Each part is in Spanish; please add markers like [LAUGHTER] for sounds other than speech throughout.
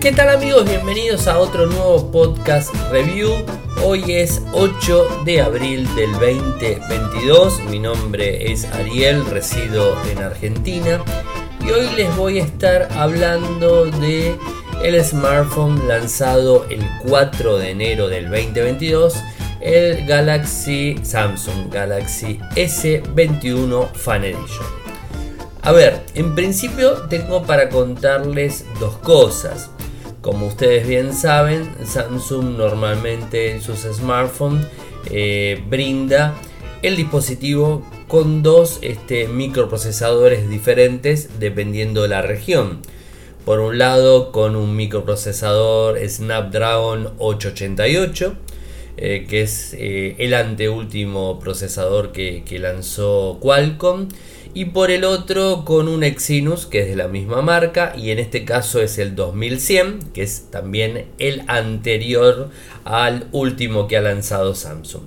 ¿Qué tal amigos? Bienvenidos a otro nuevo podcast review. Hoy es 8 de abril del 2022. Mi nombre es Ariel, resido en Argentina y hoy les voy a estar hablando de el smartphone lanzado el 4 de enero del 2022, el Galaxy Samsung Galaxy S21 Fan Edition. A ver, en principio tengo para contarles dos cosas. Como ustedes bien saben, Samsung normalmente en sus smartphones eh, brinda el dispositivo con dos este, microprocesadores diferentes dependiendo de la región. Por un lado con un microprocesador Snapdragon 888, eh, que es eh, el anteúltimo procesador que, que lanzó Qualcomm y por el otro con un Exynos que es de la misma marca y en este caso es el 2100 que es también el anterior al último que ha lanzado Samsung.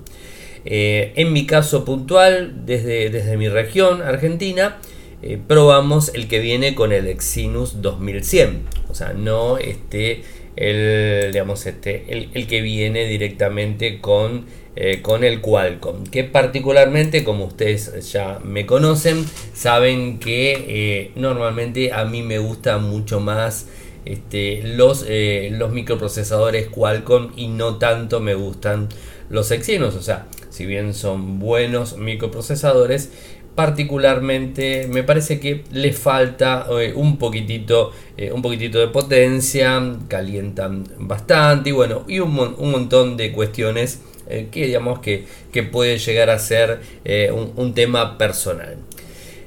Eh, en mi caso puntual, desde, desde mi región, Argentina, eh, probamos el que viene con el Exynos 2100, o sea, no este, el, digamos, este, el, el que viene directamente con eh, con el Qualcomm, que particularmente, como ustedes ya me conocen, saben que eh, normalmente a mí me gusta mucho más este, los, eh, los microprocesadores Qualcomm y no tanto me gustan los Exynos, o sea, si bien son buenos microprocesadores, particularmente me parece que le falta un poquitito un poquitito de potencia calientan bastante y bueno y un, un montón de cuestiones eh, que digamos que, puede llegar a ser eh, un, tema personal.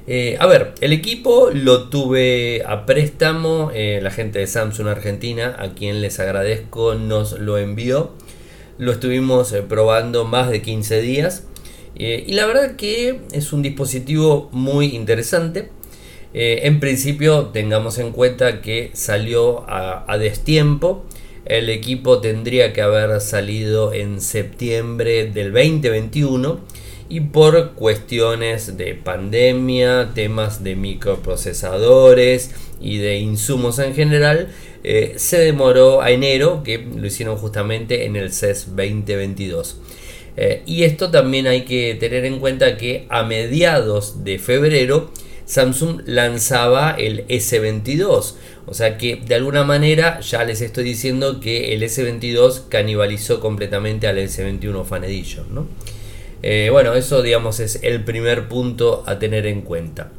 Eh, a ver, el equipo lo tuve a préstamo, la gente de Samsung Argentina, a quien les agradezco, nos lo envió. Lo estuvimos probando más de 15 días. y la verdad que es un dispositivo muy interesante. en principio tengamos en cuenta que salió a destiempo el equipo tendría que haber salido en septiembre del 2021 y por cuestiones de pandemia, temas de microprocesadores y de insumos en general, eh, se demoró a enero, que lo hicieron justamente en el CES 2022. Eh, y esto también hay que tener en cuenta que a mediados de febrero Samsung lanzaba el S22. O sea que de alguna manera ya les estoy diciendo que el S22 canibalizó completamente al S21 Fan Edition. ¿no? Eh, bueno, eso digamos es el primer punto a tener en cuenta.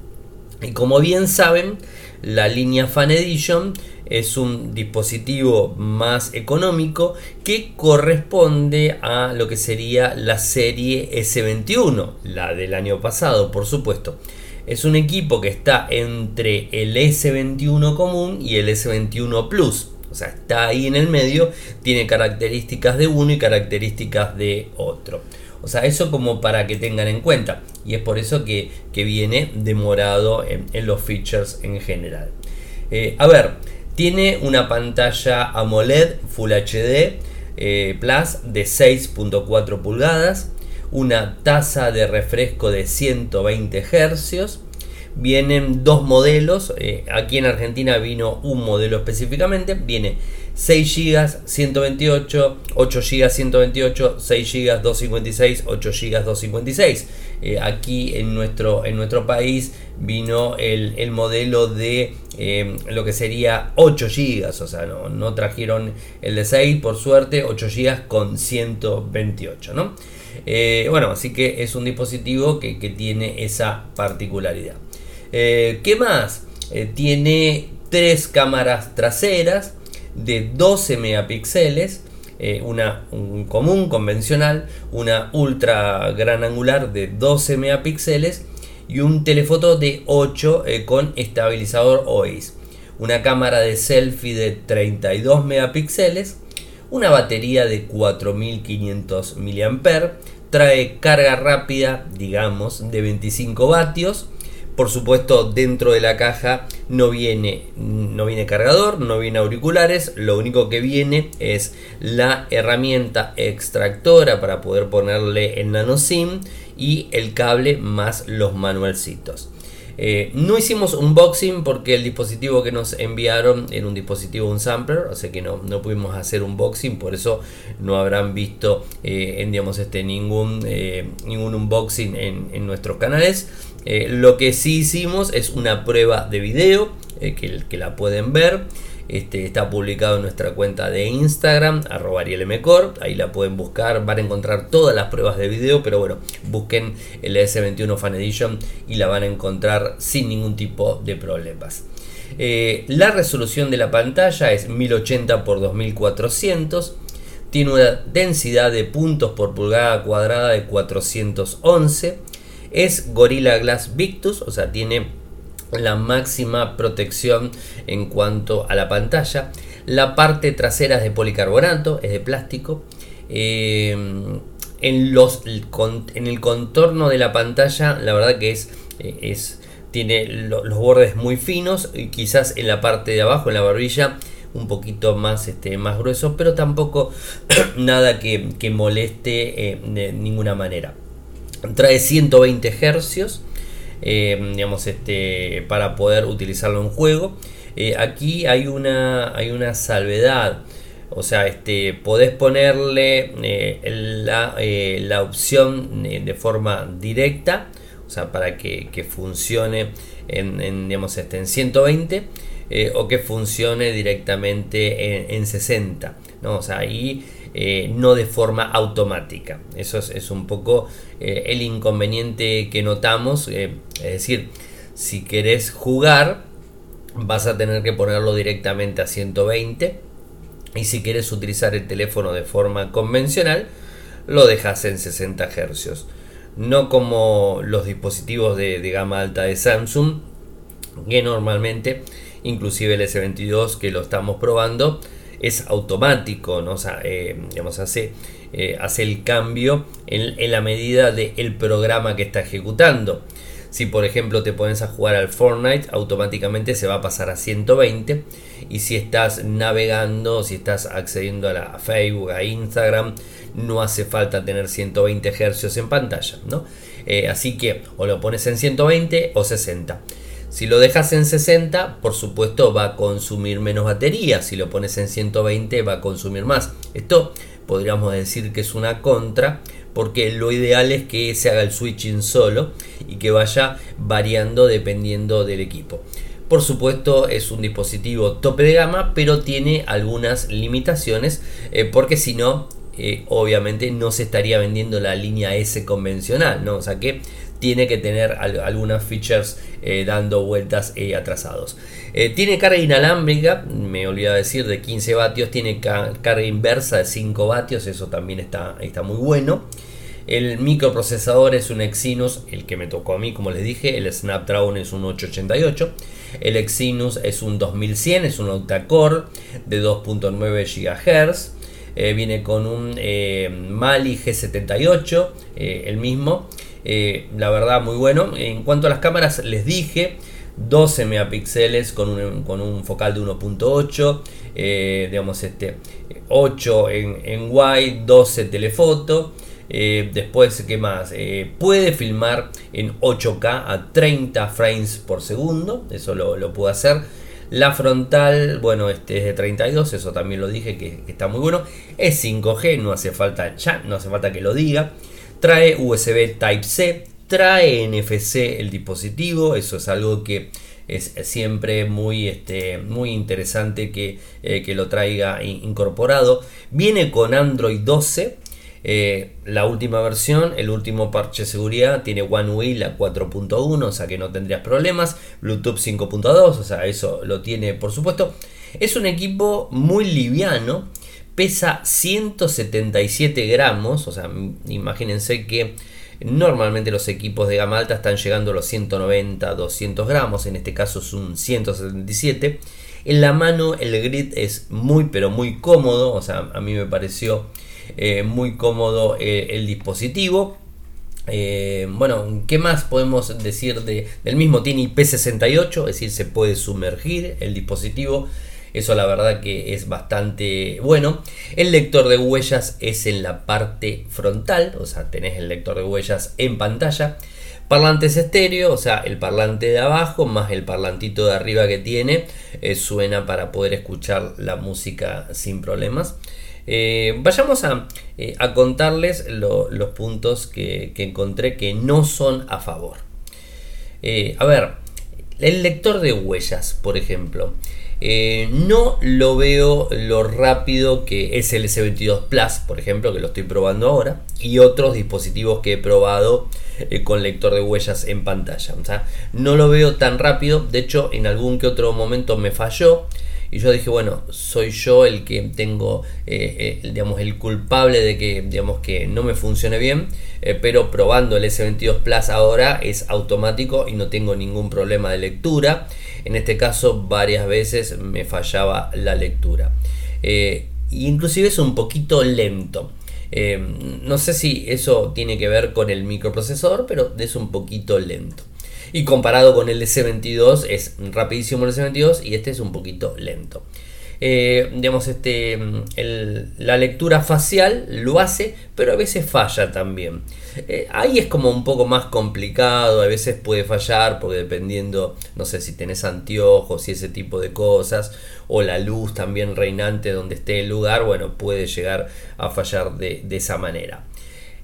Y como bien saben, la línea Fan Edition es un dispositivo más económico que corresponde a lo que sería la serie S21, la del año pasado, por supuesto es un equipo que está entre el S21 común y el S21 Plus. O sea, está ahí en el medio, tiene características de uno y características de otro. O sea, eso como para que tengan en cuenta. Y es por eso que, viene demorado en, los features en general. Eh, a ver, tiene una pantalla AMOLED Full HD eh, Plus de 6.4 pulgadas una tasa de refresco de 120 Hz. Vienen dos modelos, eh, aquí en Argentina vino un modelo específicamente, viene 6 GB 128, 8 GB 128, 6 GB 256, 8 GB 256. aquí en nuestro, en nuestro país vino el, modelo de eh, lo que sería 8 GB, o sea, no, no, trajeron el de 6 por suerte, 8 GB con 128, ¿no? Eh, bueno, así que es un dispositivo que, tiene esa particularidad. Eh, ¿Qué más? Eh, tiene tres cámaras traseras de 12 megapíxeles. una común convencional, una ultra gran angular de 12 megapíxeles y un telefoto de 8 con estabilizador OIS. Una cámara de selfie de 32 megapíxeles una batería de 4500 mAh, trae carga rápida, digamos, de 25 vatios. Por supuesto, dentro de la caja no viene, no viene cargador, no viene auriculares, lo único que viene es la herramienta extractora para poder ponerle el nano SIM y el cable más los manualcitos. Eh, no hicimos unboxing porque el dispositivo que nos enviaron era un dispositivo, un sampler, sea que no, no pudimos hacer unboxing, por eso no habrán visto eh, en, digamos, este, ningún, eh, ningún unboxing en, nuestros canales. lo que sí hicimos es una prueba de video que, que la pueden ver. Este, está publicado en nuestra cuenta de Instagram, arroba ahí la pueden buscar, van a encontrar todas las pruebas de video, pero bueno, busquen el S21 Fan Edition y la van a encontrar sin ningún tipo de problemas. Eh, la resolución de la pantalla es 1080 x 2400, tiene una densidad de puntos por pulgada cuadrada de 411, es Gorilla Glass Victus, o sea, tiene la máxima protección en cuanto a la pantalla. La parte trasera es de policarbonato, es de plástico. Eh, en, los, en el contorno de la pantalla, la verdad que es, eh, es tiene los bordes muy finos y quizás en la parte de abajo, en la barbilla, un poquito más, este, más grueso, pero tampoco [CLEARS THROAT] nada que, moleste eh, de ninguna manera. Trae 120 hercios eh, digamos, este, para poder utilizarlo en juego. Eh, aquí hay una, hay una salvedad. O sea, este, podés ponerle eh, la, opción de forma directa, o sea, para que, funcione en, digamos, este, en 120 o que funcione directamente en, 60. ¿no? O sea, ahí eh, no de forma automática. Eso es, un poco eh, el inconveniente que notamos. Eh, es decir, si querés jugar, vas a tener que ponerlo directamente a 120. Y si quieres utilizar el teléfono de forma convencional, lo dejas en 60 Hz. No como los dispositivos de, de gama alta de Samsung, que normalmente, inclusive el S22 que lo estamos probando, es automático, ¿no? Eh, digamos, hace, eh, hace el cambio en, la medida del programa que está ejecutando. Si por ejemplo te pones a jugar al Fortnite, automáticamente se va a pasar a 120. Y si estás navegando, si estás accediendo a, la, Facebook, a Instagram, no hace falta tener 120 Hz en pantalla. ¿no? Eh, así que o lo pones en 120 o 60. Si lo dejas en 60, por supuesto va a consumir menos batería. Si lo pones en 120, va a consumir más. Esto podríamos decir que es una contra, porque lo ideal es que se haga el switching solo y que vaya variando dependiendo del equipo. Por supuesto es un dispositivo tope de gama, pero tiene algunas limitaciones, eh, porque si no, eh, obviamente no se estaría vendiendo la línea S convencional, ¿no? O sea que tiene que tener algunas features eh, dando vueltas eh, atrasados. Eh, tiene carga inalámbrica, me olvidé decir, de 15 vatios, tiene carga inversa de 5 vatios, eso también está, está muy bueno. El microprocesador es un Exynos, el que me tocó a mí, como les dije, el Snapdragon es un 888. El Exynos es un 2100, es un octa-core de 2.9 GHz. viene con un Mali G78, el mismo. Eh, la verdad, muy bueno. En cuanto a las cámaras, les dije 12 megapíxeles con un, con un focal de 1.8, eh, digamos este 8 en, en wide, 12 telefoto. Eh, después, ¿qué más? puede filmar en 8K a 30 frames por segundo. Eso lo, lo puede hacer. La frontal, bueno, este es de 32, eso también lo dije que, que, está muy bueno. Es 5G, no hace falta ya, no hace falta que lo diga. Trae USB Type-C, trae NFC el dispositivo, eso es algo que es siempre muy, este, muy interesante que, eh, que, lo traiga incorporado. Viene con Android 12, eh, la última versión, el último parche de seguridad, tiene One UI la 4.1, o sea que no tendrías problemas. Bluetooth 5.2, o sea, eso lo tiene por supuesto. Es un equipo muy liviano pesa 177 gramos, o sea, imagínense que normalmente los equipos de gama alta están llegando a los 190, 200 gramos, en este caso es un 177. En la mano el grid es muy pero muy cómodo, o sea, a mí me pareció eh, muy cómodo eh, el dispositivo. Eh, bueno, ¿qué más podemos decir de, del mismo? Tiene IP68, es decir, se puede sumergir el dispositivo Eso la verdad que es bastante bueno. El lector de huellas es en la parte frontal, o sea, tenés el lector de huellas en pantalla. Parlantes estéreo, o sea, el parlante de abajo más el parlantito de arriba que tiene, eh, suena para poder escuchar la música sin problemas. Eh, vayamos a, eh, contarles los puntos que, encontré que no son a favor. a ver, el lector de huellas, por ejemplo. No lo veo lo rápido que es el S22 Plus, por ejemplo, que lo estoy probando ahora, y otros dispositivos que he probado eh, con lector de huellas en pantalla. No lo veo tan rápido, de hecho en algún que otro momento me falló. Y yo dije, bueno, soy yo el que tengo, eh, eh, digamos, el culpable de que, digamos, que no me funcione bien. pero probando el S22 Plus ahora es automático y no tengo ningún problema de lectura. En este caso, varias veces me fallaba la lectura. inclusive es un poquito lento. Eh, no sé si eso tiene que ver con el microprocesador, pero es un poquito lento. Y comparado con el S22 es rapidísimo el S22 y este es un poquito lento. Eh, digamos, este, la lectura facial lo hace, pero a veces falla también. Eh, ahí es como un poco más complicado, a veces puede fallar porque dependiendo, no sé si tenés anteojos y ese tipo de cosas, o la luz también reinante donde esté el lugar, bueno, puede llegar a fallar de esa manera.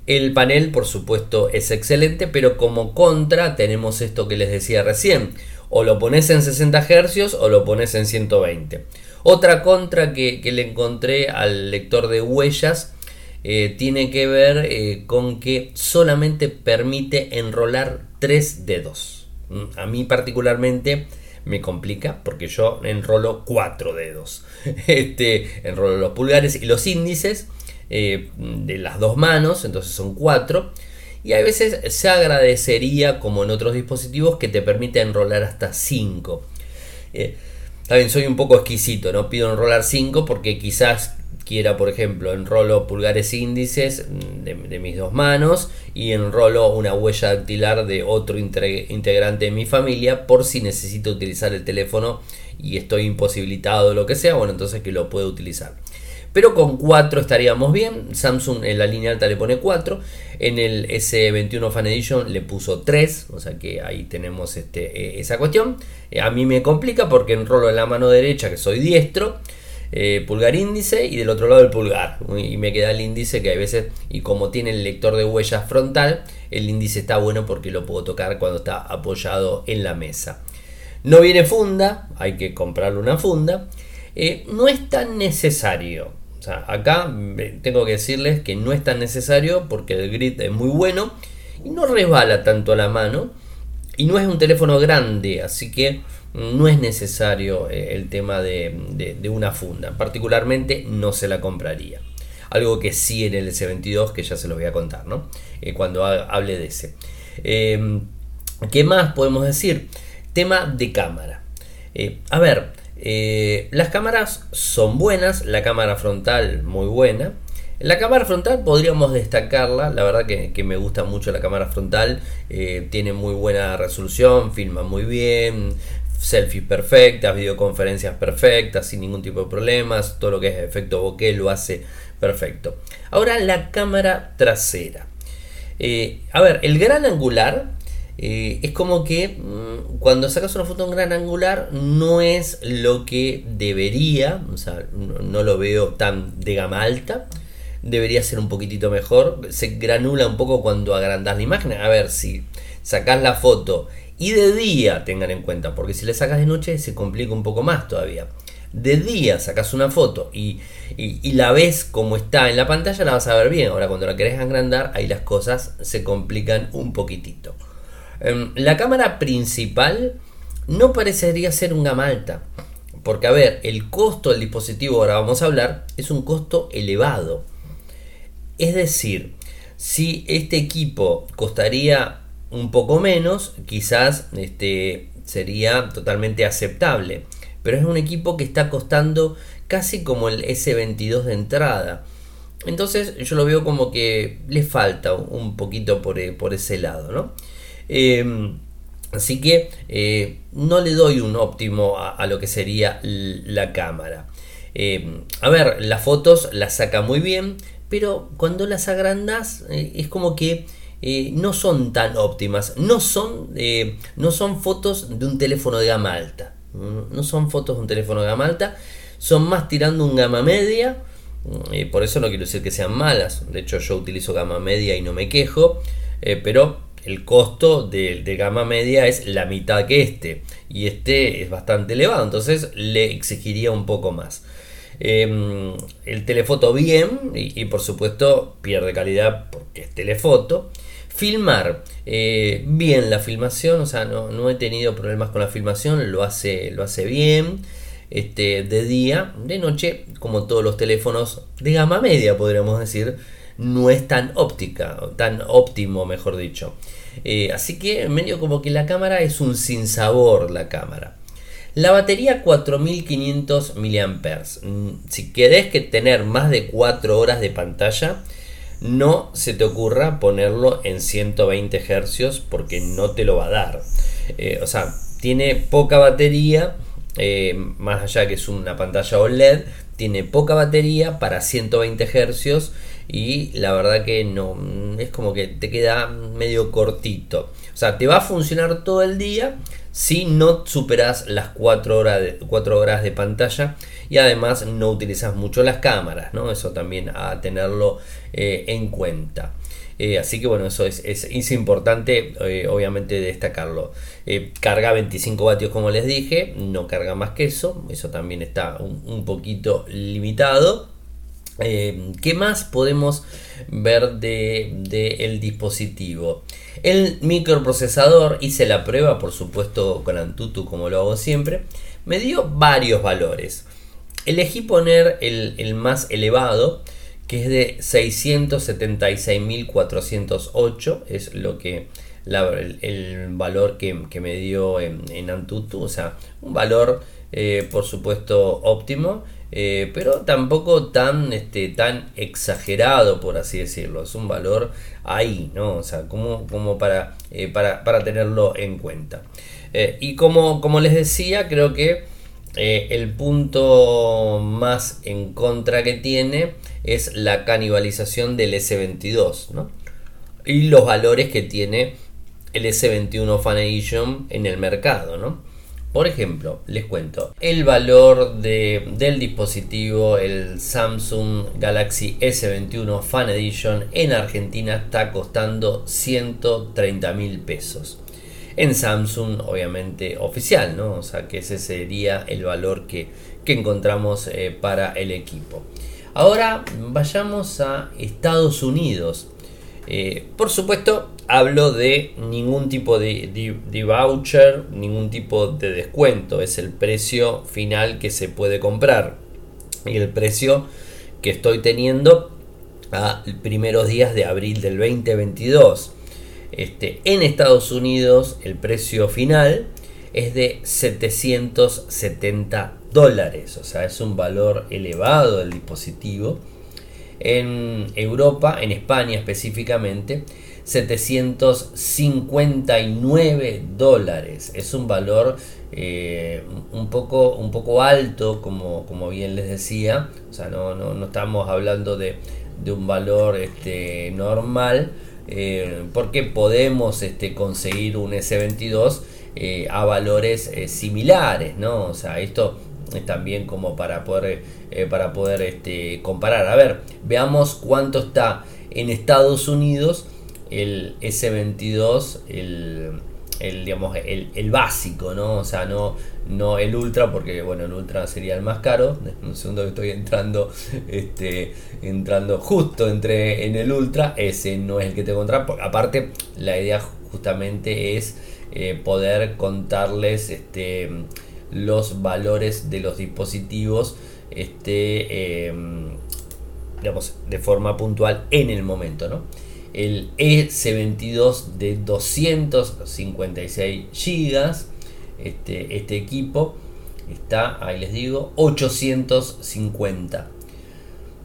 El panel, por supuesto, es excelente, pero como contra tenemos esto que les decía recién. O lo pones en 60 Hz o lo pones en 120. Otra contra que, le encontré al lector de huellas eh, tiene que ver eh, con que solamente permite enrolar tres dedos. Mm, a mí particularmente me complica porque yo enrolo cuatro dedos. [LAUGHS] Este, enrolo los pulgares y los índices eh, de las dos manos, entonces son cuatro. Y a veces se agradecería, como en otros dispositivos, que te permite enrolar hasta cinco soy un poco exquisito, no pido enrolar 5 porque quizás quiera, por ejemplo, enrolo pulgares índices de, mis dos manos y enrolo una huella dactilar de otro integrante de mi familia por si necesito utilizar el teléfono y estoy imposibilitado o lo que sea, bueno, entonces que lo puedo utilizar. Pero con 4 estaríamos bien. Samsung en la línea alta le pone 4. En el S21 Fan Edition le puso 3. O sea que ahí tenemos este, eh, esa cuestión. Eh, a mí me complica porque enrolo en la mano derecha, que soy diestro. Eh, pulgar índice y del otro lado el pulgar y me queda el índice que a veces y como tiene el lector de huellas frontal el índice está bueno porque lo puedo tocar cuando está apoyado en la mesa no viene funda hay que comprarle una funda no es tan necesario acá tengo que decirles que no es tan necesario porque el grid es muy bueno y no resbala tanto a la mano y no es un teléfono grande, así que no es necesario eh, el tema de, una funda. Particularmente no se la compraría. Algo que sí en el S22 que ya se los voy a contar, ¿no? Eh, cuando hable de ese. ¿Qué más podemos decir? Tema de cámara. Eh, a ver, eh, las cámaras son buenas, la cámara frontal muy buena. La cámara frontal podríamos destacarla, la verdad que, me gusta mucho la cámara frontal, eh, tiene muy buena resolución, filma muy bien, selfies perfectas, videoconferencias perfectas, sin ningún tipo de problemas, todo lo que es efecto bokeh lo hace perfecto. Ahora la cámara trasera. Eh, a ver, el gran angular eh, es como que mm, cuando sacas una foto en gran angular no es lo que debería, o sea, no, lo veo tan de gama alta, debería ser un poquitito mejor, se granula un poco cuando agrandas la imagen, a ver si sacas la foto y de día tengan en cuenta, porque si le sacas de noche se complica un poco más todavía. De día sacas una foto y, y la ves como está en la pantalla, la vas a ver bien. Ahora, cuando la querés agrandar, ahí las cosas se complican un poquitito. Em, la cámara principal no parecería ser un gama alta. Porque, a ver, el costo del dispositivo, ahora vamos a hablar, es un costo elevado. Es decir, si este equipo costaría un poco menos, quizás este, sería totalmente aceptable. Pero es un equipo que está costando casi como el S22 de entrada. Entonces yo lo veo como que le falta un poquito por, por ese lado, ¿no? Em, Así que eh, no le doy un óptimo a, lo que sería la cámara. Eh, a ver, las fotos las saca muy bien, pero cuando las agrandas eh, es como que no son tan óptimas. No son, no son fotos de un teléfono de gama alta. No son fotos de un teléfono de gama alta. Son más tirando un gama media. por eso no quiero decir que sean malas. De hecho, yo utilizo gama media y no me quejo. pero el costo de, gama media es la mitad que este y este es bastante elevado entonces le exigiría un poco más. Em, el telefoto bien y, por supuesto pierde calidad porque es telefoto. Filmar eh, bien la filmación o sea no, no, he tenido problemas con la filmación lo hace lo hace bien este de día de noche como todos los teléfonos de gama media podríamos decir no es tan óptica, tan óptimo, mejor dicho. Eh, así que medio como que la cámara es un sinsabor la cámara. La batería 4500 mAh. Mm, si querés que tener más de 4 horas de pantalla, no se te ocurra ponerlo en 120 Hz porque no te lo va a dar. Eh, o sea, tiene poca batería, eh, más allá que es una pantalla OLED, tiene poca batería para 120 Hz y la verdad que no, es como que te queda medio cortito. O sea, te va a funcionar todo el día si no superas las 4 horas de, horas de pantalla y además no utilizas mucho las cámaras, ¿no? Eso también a tenerlo eh, en cuenta. Eh, así que bueno, eso es, importante eh, obviamente destacarlo. carga 25 vatios como les dije, no carga más que eso, eso también está un poquito limitado. Eh, ¿Qué más podemos ver del de, el dispositivo? El microprocesador, hice la prueba por supuesto con Antutu como lo hago siempre, me dio varios valores. Elegí poner el, más elevado, que es de 676.408, es lo que el, valor que, me dio en, Antutu, o sea, un valor eh, por supuesto óptimo eh, pero tampoco tan, este, tan exagerado, por así decirlo. Es un valor ahí, ¿no? O sea, como, como para, eh, para, para, tenerlo en cuenta. Eh, y como, como les decía, creo que el punto más en contra que tiene es la canibalización del S22, ¿no? Y los valores que tiene el S21 Fan Edition en el mercado, ¿no? Por ejemplo, les cuento, el valor del dispositivo, el Samsung Galaxy S21 Fan Edition en Argentina está costando 130 mil pesos. En Samsung, obviamente oficial, ¿no? O sea que ese sería el valor que, encontramos eh, para el equipo. Ahora vayamos a Estados Unidos. Eh, por supuesto, hablo de ningún tipo de, voucher, ningún tipo de descuento. Es el precio final que se puede comprar. Y el precio que estoy teniendo a primeros días de abril del 2022. Este, en Estados Unidos el precio final es de 770 dólares. O sea, es un valor elevado del dispositivo en Europa, en España específicamente, 759 dólares. Es un valor eh, un, poco, un poco alto, como, como bien les decía. O sea, no, no, estamos hablando de, un valor este, normal. Eh, porque podemos este, conseguir un S22 eh, a valores similares, ¿no? O sea, esto también como para poder, eh, para poder este, comparar. A ver, veamos cuánto está en Estados Unidos el S22, el, el digamos, el, básico, ¿no? O sea, no, no el Ultra, porque bueno, el Ultra sería el más caro. [LAUGHS] Un segundo que estoy entrando, este, entrando justo entre en el Ultra, ese no es el que te encontrar. Aparte, la idea justamente es eh, poder contarles este los valores de los dispositivos este, em, digamos, de forma puntual en el momento. ¿no? El EC22 de 256 GB, este, este equipo está, ahí les digo, 850.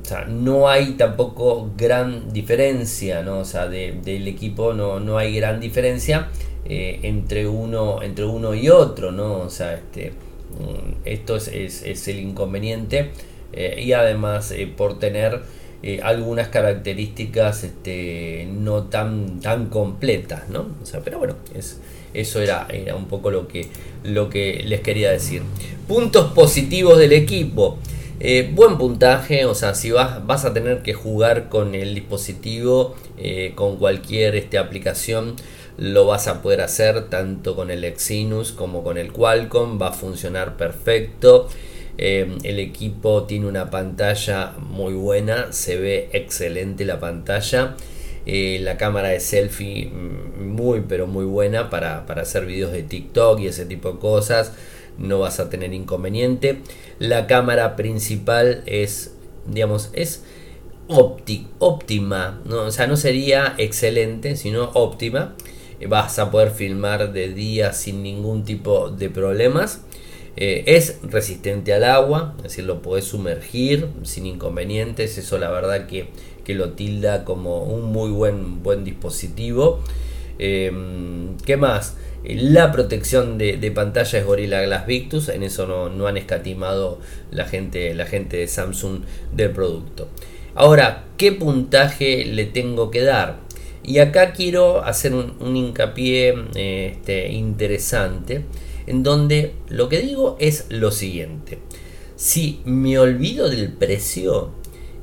O sea, no hay tampoco gran diferencia, ¿no? O sea, del equipo no, no hay gran diferencia entre, uno, entre uno y otro, ¿no? O sea, este, mm, esto es, es, el inconveniente y además por tener algunas características este, no tan, tan completas, ¿no? O sea, pero bueno, es, eso era, era un poco lo que, lo que les quería decir. Puntos positivos del equipo. Eh, buen puntaje, o sea, si vas, vas a tener que jugar con el dispositivo, eh, con cualquier este, aplicación, lo vas a poder hacer tanto con el Exynos como con el Qualcomm, va a funcionar perfecto. Eh, el equipo tiene una pantalla muy buena, se ve excelente la pantalla. Eh, la cámara de selfie mm, muy pero muy buena para, hacer vídeos de TikTok y ese tipo de cosas. No vas a tener inconveniente. La cámara principal es, digamos, es óptima. ¿no? O sea, no sería excelente, sino óptima. Vas a poder filmar de día sin ningún tipo de problemas. Eh, es resistente al agua, es decir, lo puedes sumergir sin inconvenientes. Eso la verdad que que lo tilda como un muy buen, buen dispositivo. Eh, ¿Qué más? La protección de, pantalla es Gorilla Glass Victus, en eso no, han escatimado la gente, la gente de Samsung del producto. Ahora, ¿qué puntaje le tengo que dar? Y acá quiero hacer un, hincapié este, interesante, en donde lo que digo es lo siguiente. Si me olvido del precio,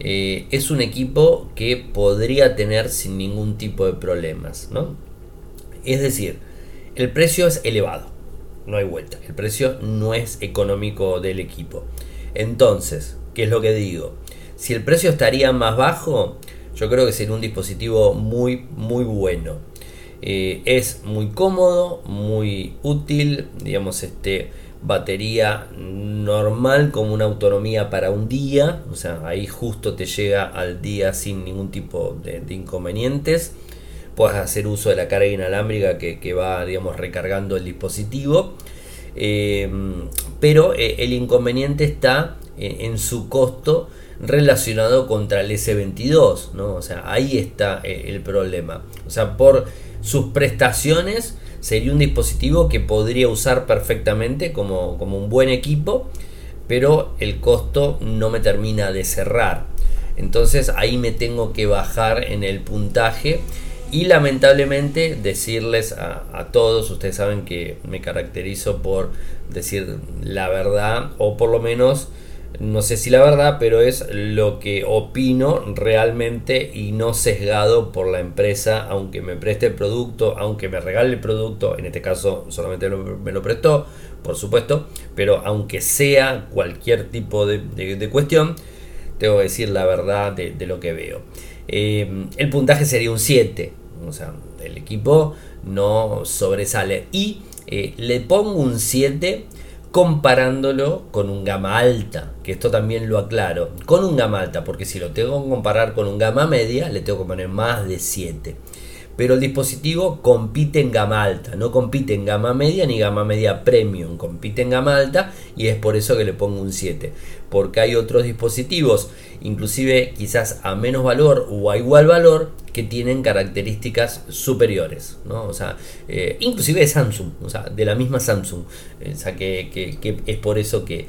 eh, es un equipo que podría tener sin ningún tipo de problemas. ¿no? Es decir, el precio es elevado, no hay vuelta. El precio no es económico del equipo. Entonces, ¿qué es lo que digo? Si el precio estaría más bajo, yo creo que sería un dispositivo muy, muy bueno. Eh, es muy cómodo, muy útil, digamos, este batería normal como una autonomía para un día, o sea, ahí justo te llega al día sin ningún tipo de, inconvenientes. Puedes hacer uso de la carga inalámbrica que, va, digamos, recargando el dispositivo. Eh, pero eh, el inconveniente está en, su costo relacionado contra el S22, ¿no? O sea, ahí está eh, el problema. O sea, por sus prestaciones sería un dispositivo que podría usar perfectamente como, un buen equipo, pero el costo no me termina de cerrar. Entonces ahí me tengo que bajar en el puntaje y lamentablemente decirles a, todos, ustedes saben que me caracterizo por decir la verdad o por lo menos no sé si la verdad, pero es lo que opino realmente y no sesgado por la empresa, aunque me preste el producto, aunque me regale el producto, en este caso solamente me lo prestó, por supuesto, pero aunque sea cualquier tipo de, cuestión, tengo que decir la verdad de, lo que veo. Eh, el puntaje sería un 7, o sea, el equipo no sobresale y eh, le pongo un 7 comparándolo con un gama alta, que esto también lo aclaro, con un gama alta, porque si lo tengo que comparar con un gama media, le tengo que poner más de 7. Pero el dispositivo compite en gama alta, no compite en gama media ni gama media premium, compite en gama alta y es por eso que le pongo un 7. Porque hay otros dispositivos, inclusive quizás a menos valor o a igual valor, que tienen características superiores, ¿no? O sea, eh, inclusive de Samsung, o sea, de la misma Samsung, o sea, que, es por eso que,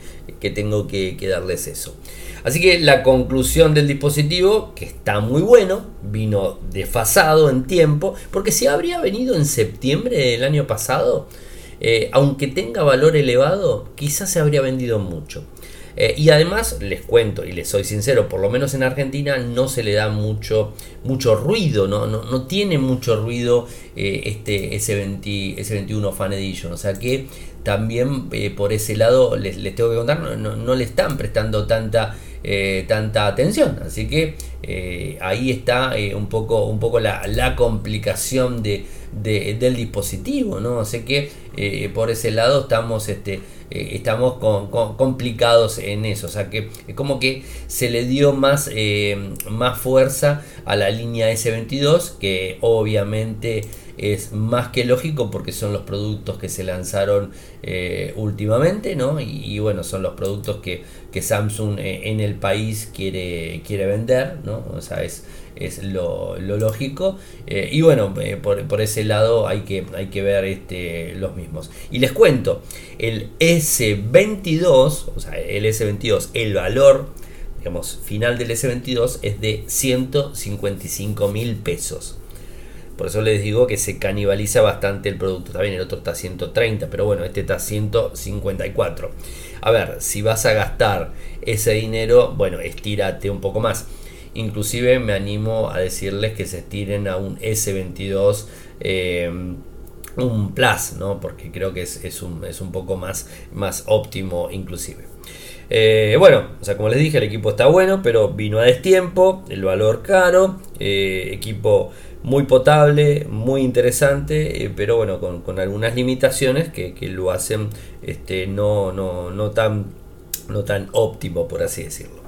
tengo que, darles eso. Así que la conclusión del dispositivo, que está muy bueno, vino desfasado en tiempo, porque si habría venido en septiembre del año pasado, eh, aunque tenga valor elevado, quizás se habría vendido mucho. Eh, y además, les cuento y les soy sincero, por lo menos en Argentina no se le da mucho, mucho ruido, no, no, tiene mucho ruido eh, este S20, S21 Fan Edition. O sea que también eh, por ese lado les, tengo que contar, no, le están prestando tanta, tanta atención. Así que ahí está un poco, un poco la, la complicación de, del dispositivo. ¿no? Así que por ese lado estamos... Este, eh, estamos complicados en eso. O sea que es como que se le dio más, eh, más fuerza a la línea S22 que obviamente es más que lógico porque son los productos que se lanzaron eh, últimamente, ¿no? Y, bueno, son los productos que, que Samsung eh, en el país quiere, quiere vender, ¿no? O sea, es, es lo, lógico. Eh, y bueno, por, ese lado hay que, hay que ver este, los mismos. Y les cuento, el S22, o sea, el S22, el valor digamos, final del S22 es de 155 mil pesos. Por eso les digo que se canibaliza bastante el producto. Bien, el otro está a 130, pero bueno, este está a 154. A ver, si vas a gastar ese dinero, bueno, estírate un poco más. Inclusive me animo a decirles que se estiren a un S22. Eh, un plus, ¿no? Porque creo que es, un, es un poco más, más óptimo inclusive. Eh, bueno, o sea, como les dije, el equipo está bueno, pero vino a destiempo, el valor caro, eh, equipo muy potable, muy interesante, pero bueno, con, algunas limitaciones que, lo hacen este, no, no, no, tan, no tan óptimo, por así decirlo.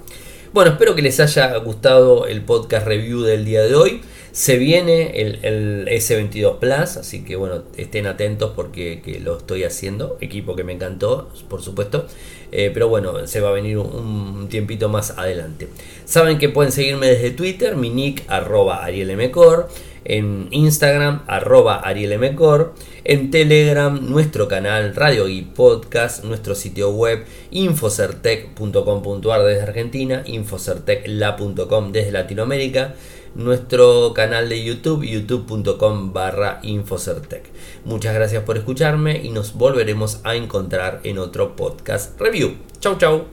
Bueno, espero que les haya gustado el podcast review del día de hoy. Se viene el, S22 Plus, así que bueno, estén atentos porque lo estoy haciendo. Equipo que me encantó, por supuesto. Eh, pero bueno, se va a venir un, tiempito más adelante. Saben que pueden seguirme desde Twitter, mi nick arroba arielmcor, en Instagram arroba arielmcor, en Telegram nuestro canal Radio y Podcast, nuestro sitio web infocertec.com.ar desde Argentina, infocertecla.com desde Latinoamérica nuestro canal de YouTube, youtube.com barra Infocertec. Muchas gracias por escucharme y nos volveremos a encontrar en otro podcast review. Chau chau.